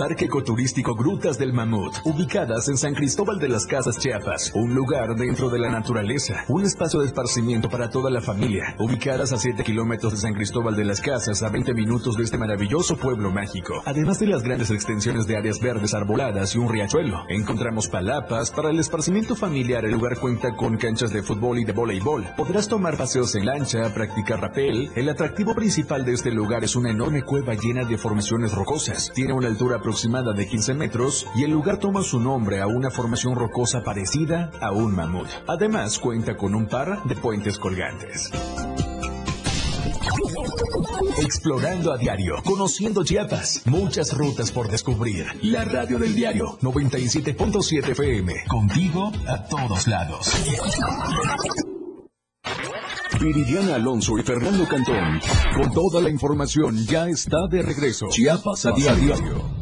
Parque Ecoturístico Grutas del Mamut, ubicadas en San Cristóbal de las Casas Chiapas, un lugar dentro de la naturaleza, un espacio de esparcimiento para toda la familia, ubicadas a 7 kilómetros de San Cristóbal de las Casas, a 20 minutos de este maravilloso pueblo mágico. Además de las grandes extensiones de áreas verdes arboladas y un riachuelo, encontramos palapas para el esparcimiento familiar. El lugar cuenta con canchas de fútbol y de voleibol. Podrás tomar paseos en lancha, practicar rapel. El atractivo principal de este lugar es una enorme cueva llena de formaciones rocosas. Tiene una altura aproximada de 15 metros y el lugar toma su nombre a una formación rocosa parecida a un mamut. Además cuenta con un par de puentes colgantes. Explorando a diario, conociendo Chiapas, muchas rutas por descubrir. La radio del diario 97.7 FM, contigo a todos lados. Viridiana Alonso y Fernando Cantón, con toda la información ya está de regreso. Chiapas a diario.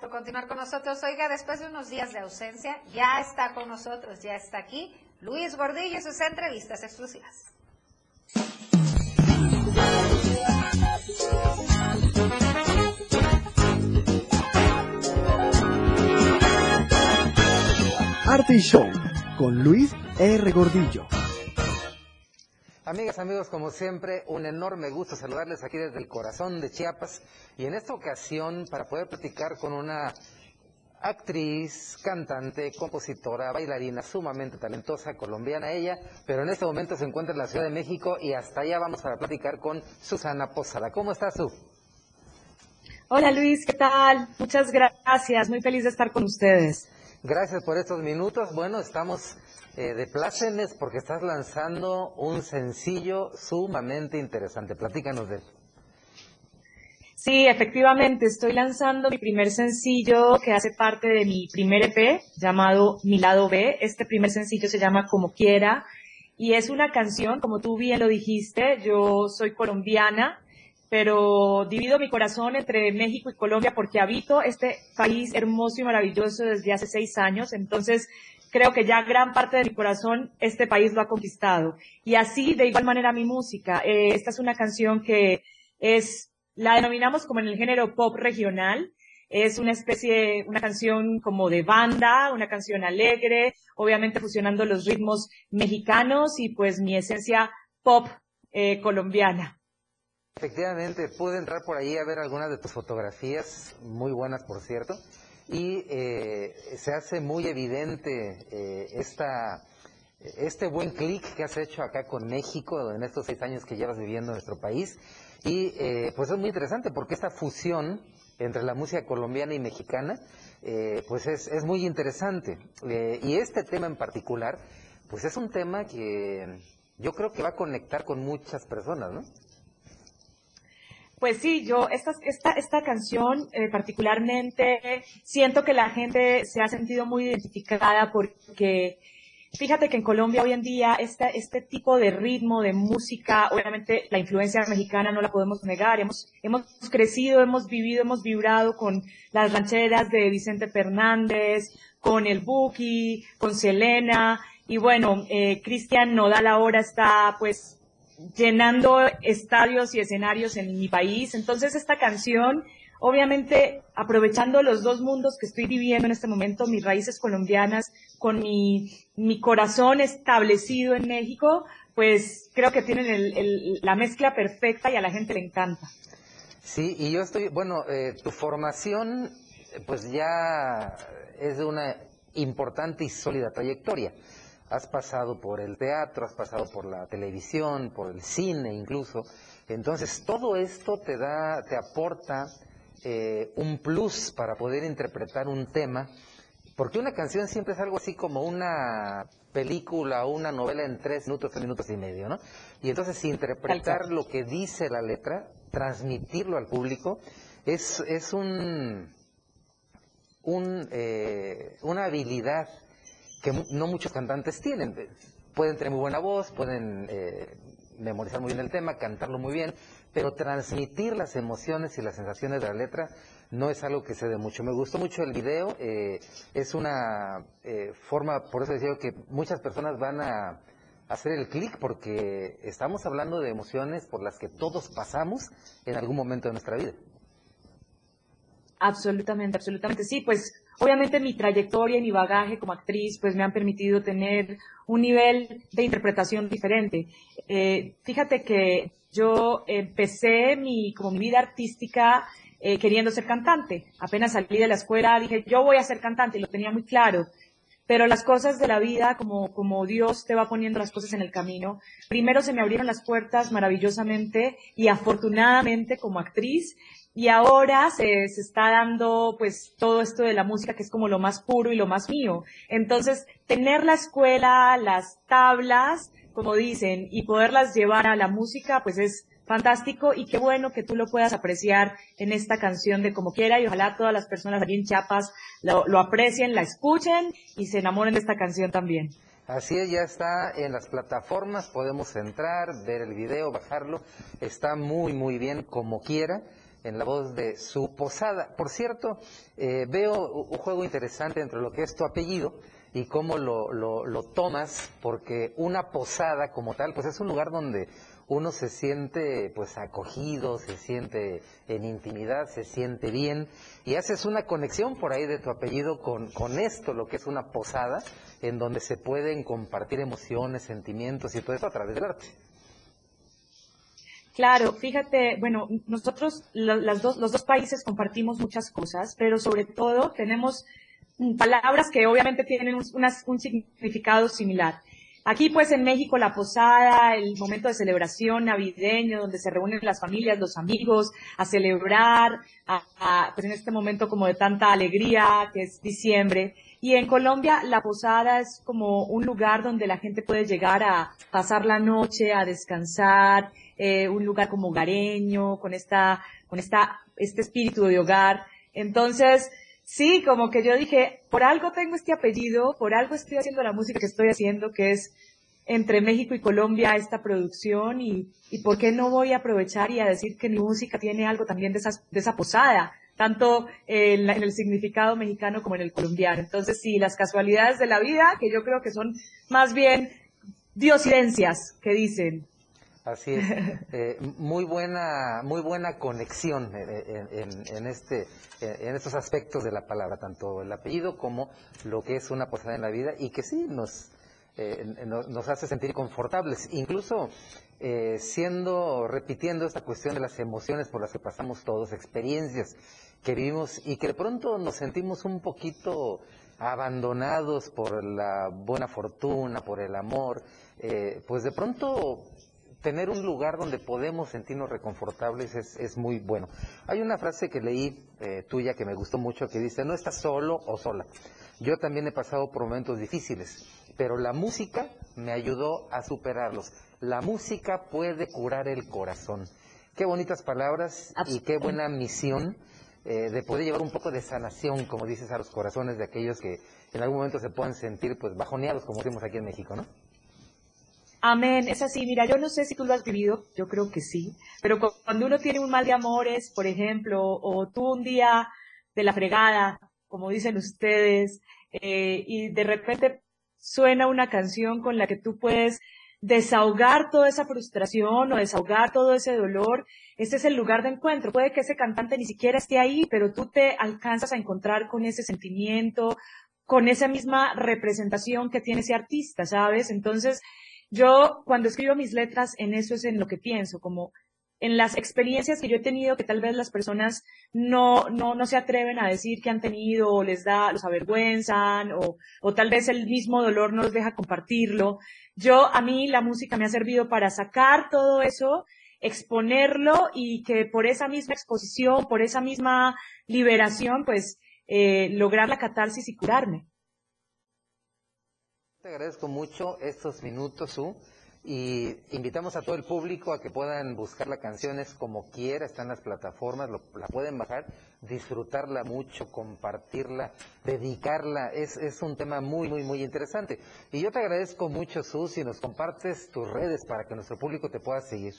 Por continuar con nosotros. Oiga, después de unos días de ausencia, ya está con nosotros, ya está aquí Luis Gordillo y sus entrevistas exclusivas.
Arte y Show con Luis R. Gordillo.
Amigas, amigos, como siempre, un enorme gusto saludarles aquí desde el corazón de Chiapas y en esta ocasión para poder platicar con una actriz, cantante, compositora, bailarina sumamente talentosa, colombiana ella, pero en este momento se encuentra en la Ciudad de México y hasta allá vamos a platicar con Susana Posada. ¿Cómo estás, Su?
Hola Luis, ¿qué tal? Muchas gracias, muy feliz de estar con ustedes.
Gracias por estos minutos. Bueno, estamos eh, de plácemes porque estás lanzando un sencillo sumamente interesante. Platícanos de él.
Sí, efectivamente, estoy lanzando mi primer sencillo que hace parte de mi primer EP llamado Mi lado B. Este primer sencillo se llama Como quiera y es una canción, como tú bien lo dijiste, yo soy colombiana, pero divido mi corazón entre México y Colombia porque habito este país hermoso y maravilloso desde hace seis años, entonces creo que ya gran parte de mi corazón este país lo ha conquistado. Y así, de igual manera, mi música. Eh, esta es una canción que es, la denominamos como en el género pop regional. Es una especie, una canción como de banda, una canción alegre, obviamente fusionando los ritmos mexicanos y pues mi esencia pop eh, colombiana.
Efectivamente, pude entrar por ahí a ver algunas de tus fotografías, muy buenas por cierto, y eh, se hace muy evidente eh, esta, este buen clic que has hecho acá con México en estos seis años que llevas viviendo en nuestro país. Y eh, pues es muy interesante porque esta fusión entre la música colombiana y mexicana, eh, pues es, es, muy interesante. Eh, y este tema en particular, pues es un tema que yo creo que va a conectar con muchas personas, ¿no?
Pues sí, yo esta, esta, esta canción eh, particularmente siento que la gente se ha sentido muy identificada porque fíjate que en Colombia hoy en día este, este tipo de ritmo de música, obviamente la influencia mexicana no la podemos negar, hemos, hemos crecido, hemos vivido, hemos vibrado con las rancheras de Vicente Fernández, con el Buki, con Selena, y bueno, eh, Cristian Nodal ahora está pues llenando estadios y escenarios en mi país. Entonces esta canción, obviamente aprovechando los dos mundos que estoy viviendo en este momento, mis raíces colombianas con mi, mi corazón establecido en México, pues creo que tienen el, la mezcla perfecta y a la gente le encanta.
Sí, y yo estoy, bueno, eh, tu formación pues ya es de una importante y sólida trayectoria has pasado por el teatro, has pasado por la televisión, por el cine incluso. Entonces, todo esto te da, te aporta eh, un plus para poder interpretar un tema, porque una canción siempre es algo así como una película o una novela en tres minutos, tres minutos y medio, ¿no? Y entonces interpretar lo que dice la letra, transmitirlo al público, es, es un, un eh, una habilidad que no muchos cantantes tienen. Pueden tener muy buena voz, pueden eh, memorizar muy bien el tema, cantarlo muy bien, pero transmitir las emociones y las sensaciones de la letra no es algo que se dé mucho. Me gustó mucho el video, eh, es una eh, forma, por eso decía que muchas personas van a hacer el clic porque estamos hablando de emociones por las que todos pasamos en algún momento de nuestra vida.
Absolutamente, absolutamente. Sí, pues obviamente mi trayectoria y mi bagaje como actriz pues me han permitido tener un nivel de interpretación diferente. Eh, fíjate que yo empecé mi, vida artística eh, queriendo ser cantante. Apenas salí de la escuela dije, yo voy a ser cantante, y lo tenía muy claro. Pero las cosas de la vida, como, como Dios te va poniendo las cosas en el camino, primero se me abrieron las puertas maravillosamente y afortunadamente como actriz y ahora se, se, está dando pues todo esto de la música que es como lo más puro y lo más mío. Entonces, tener la escuela, las tablas, como dicen, y poderlas llevar a la música, pues es fantástico y qué bueno que tú lo puedas apreciar en esta canción de como quiera y ojalá todas las personas aquí en Chiapas lo, lo aprecien, la escuchen y se enamoren de esta canción también.
Así es, ya está en las plataformas, podemos entrar, ver el video, bajarlo, está muy muy bien como quiera en la voz de su posada. Por cierto, eh, veo un juego interesante entre lo que es tu apellido y cómo lo, lo, lo, tomas, porque una posada como tal, pues es un lugar donde uno se siente pues acogido, se siente en intimidad, se siente bien, y haces una conexión por ahí de tu apellido con, con esto, lo que es una posada, en donde se pueden compartir emociones, sentimientos y todo eso a través del arte.
Claro, fíjate, bueno, nosotros las dos, los dos países compartimos muchas cosas, pero sobre todo tenemos palabras que obviamente tienen un, un significado similar. Aquí pues en México la posada, el momento de celebración navideño donde se reúnen las familias, los amigos a celebrar, a, a, pues en este momento como de tanta alegría que es diciembre. Y en Colombia la posada es como un lugar donde la gente puede llegar a pasar la noche, a descansar, eh, un lugar como hogareño, con esta, con esta, este espíritu de hogar. Entonces, sí, como que yo dije, por algo tengo este apellido, por algo estoy haciendo la música que estoy haciendo, que es entre México y Colombia esta producción y, y por qué no voy a aprovechar y a decir que mi música tiene algo también de, esas, de esa posada, tanto en, en, el significado mexicano como en el colombiano. Entonces, sí, las casualidades de la vida, que yo creo que son más bien diosidencias que dicen,
Así es, eh, muy buena, muy buena conexión en, en, en, este, en estos aspectos de la palabra, tanto el apellido como lo que es una posada en la vida y que sí nos, eh, nos hace sentir confortables, incluso eh, siendo, repitiendo esta cuestión de las emociones por las que pasamos todos, experiencias que vivimos y que de pronto nos sentimos un poquito abandonados por la buena fortuna, por el amor, eh, pues de pronto tener un lugar donde podemos sentirnos reconfortables es, es muy bueno. Hay una frase que leí eh, tuya que me gustó mucho que dice, no estás solo o sola. Yo también he pasado por momentos difíciles, pero la música me ayudó a superarlos. La música puede curar el corazón. Qué bonitas palabras y qué buena misión eh, de poder llevar un poco de sanación, como dices, a los corazones de aquellos que en algún momento se puedan sentir pues bajoneados, como decimos aquí en México, ¿no?
Amén, es así. Mira, yo no sé si tú lo has vivido, yo creo que sí, pero cuando uno tiene un mal de amores, por ejemplo, o tú un día de la fregada, como dicen ustedes, eh, y de repente suena una canción con la que tú puedes desahogar toda esa frustración o desahogar todo ese dolor, ese es el lugar de encuentro. Puede que ese cantante ni siquiera esté ahí, pero tú te alcanzas a encontrar con ese sentimiento, con esa misma representación que tiene ese artista, ¿sabes? Entonces, yo cuando escribo mis letras, en eso es en lo que pienso, como en las experiencias que yo he tenido que tal vez las personas no, no, no se atreven a decir que han tenido o les da, los avergüenzan o, o tal vez el mismo dolor no los deja compartirlo. Yo, a mí la música me ha servido para sacar todo eso, exponerlo y que por esa misma exposición, por esa misma liberación, pues eh, lograr la catarsis y curarme.
Te agradezco mucho estos minutos, Su, y invitamos a todo el público a que puedan buscar las canciones como quiera, están las plataformas, la pueden bajar, disfrutarla mucho, compartirla, dedicarla, es, es un tema muy, muy, muy interesante. Y yo te agradezco mucho, Su, si nos compartes tus redes para que nuestro público te pueda seguir.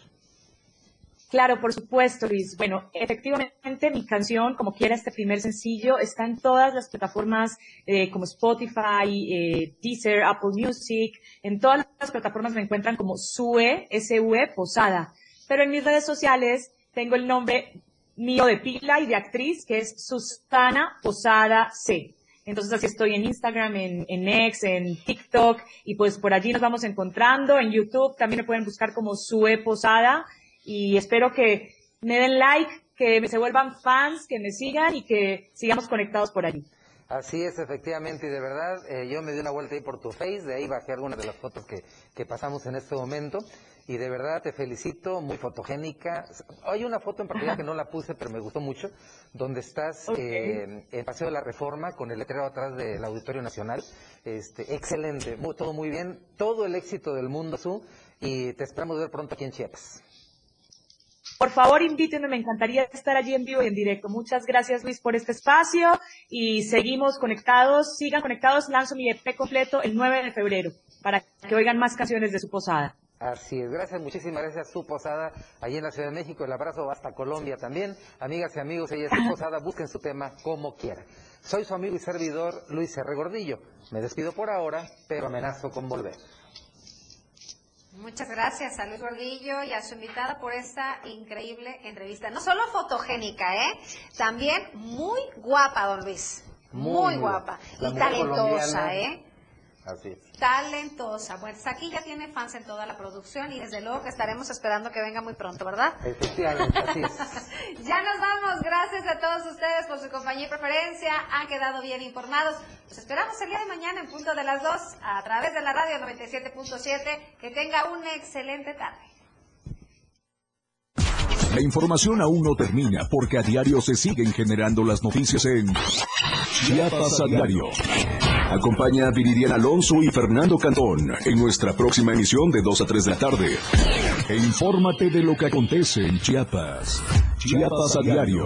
Claro, por supuesto, Luis. Bueno, efectivamente, mi canción, como quiera, este primer sencillo, está en todas las plataformas eh, como Spotify, eh, Deezer, Apple Music. En todas las plataformas me encuentran como SUE, S-U-E, Posada. Pero en mis redes sociales tengo el nombre mío de pila y de actriz, que es Susana Posada C. Entonces así estoy en Instagram, en, en X, en TikTok, y pues por allí nos vamos encontrando. En YouTube también me pueden buscar como Sue Posada y espero que me den like, que se vuelvan fans, que me sigan y que sigamos conectados por allí.
Así es, efectivamente, y de verdad, eh, yo me di una vuelta ahí por tu face, de ahí bajé algunas de las fotos que, que pasamos en este momento, y de verdad te felicito, muy fotogénica. Hay una foto en particular que no la puse, pero me gustó mucho, donde estás eh, en Paseo de la Reforma con el letrero atrás del Auditorio Nacional. Este, excelente, todo muy bien, todo el éxito del mundo, Su, y te esperamos ver pronto aquí en Chiapas.
Por favor, invítenme, me encantaría estar allí en vivo y en directo. Muchas gracias, Luis, por este espacio y seguimos conectados. Sigan conectados, lanzo mi EP completo el 9 de febrero para que oigan más canciones de su posada.
Así es, gracias, muchísimas gracias su posada allí en la Ciudad de México, el abrazo hasta Colombia también. Amigas y amigos, ella es su posada, busquen su tema como quieran. Soy su amigo y servidor Luis R. Gordillo. Me despido por ahora, pero amenazo con volver.
Muchas gracias a Luis Gordillo y a su invitada por esta increíble entrevista. No solo fotogénica, ¿eh? También muy guapa, don Luis. Muy, guapa. y talentosa, ¿eh?
Así
Talentosa. Bueno, aquí ya tiene fans en toda la producción y desde luego que estaremos esperando que venga muy pronto, ¿verdad?
Efectivamente, así [laughs]
ya nos vamos. Gracias a todos ustedes por su compañía y preferencia. Han quedado bien informados. Los esperamos el día de mañana en punto de las 2 a través de la radio 97.7. Que tenga una excelente tarde.
La información aún no termina porque a diario se siguen generando las noticias en Chiapas a diario. Acompaña a Viridiana Alonso y Fernando Cantón en nuestra próxima emisión de 2 a 3 de la tarde. E infórmate de lo que acontece en Chiapas. Chiapas a diario.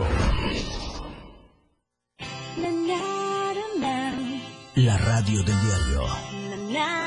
La radio del diario.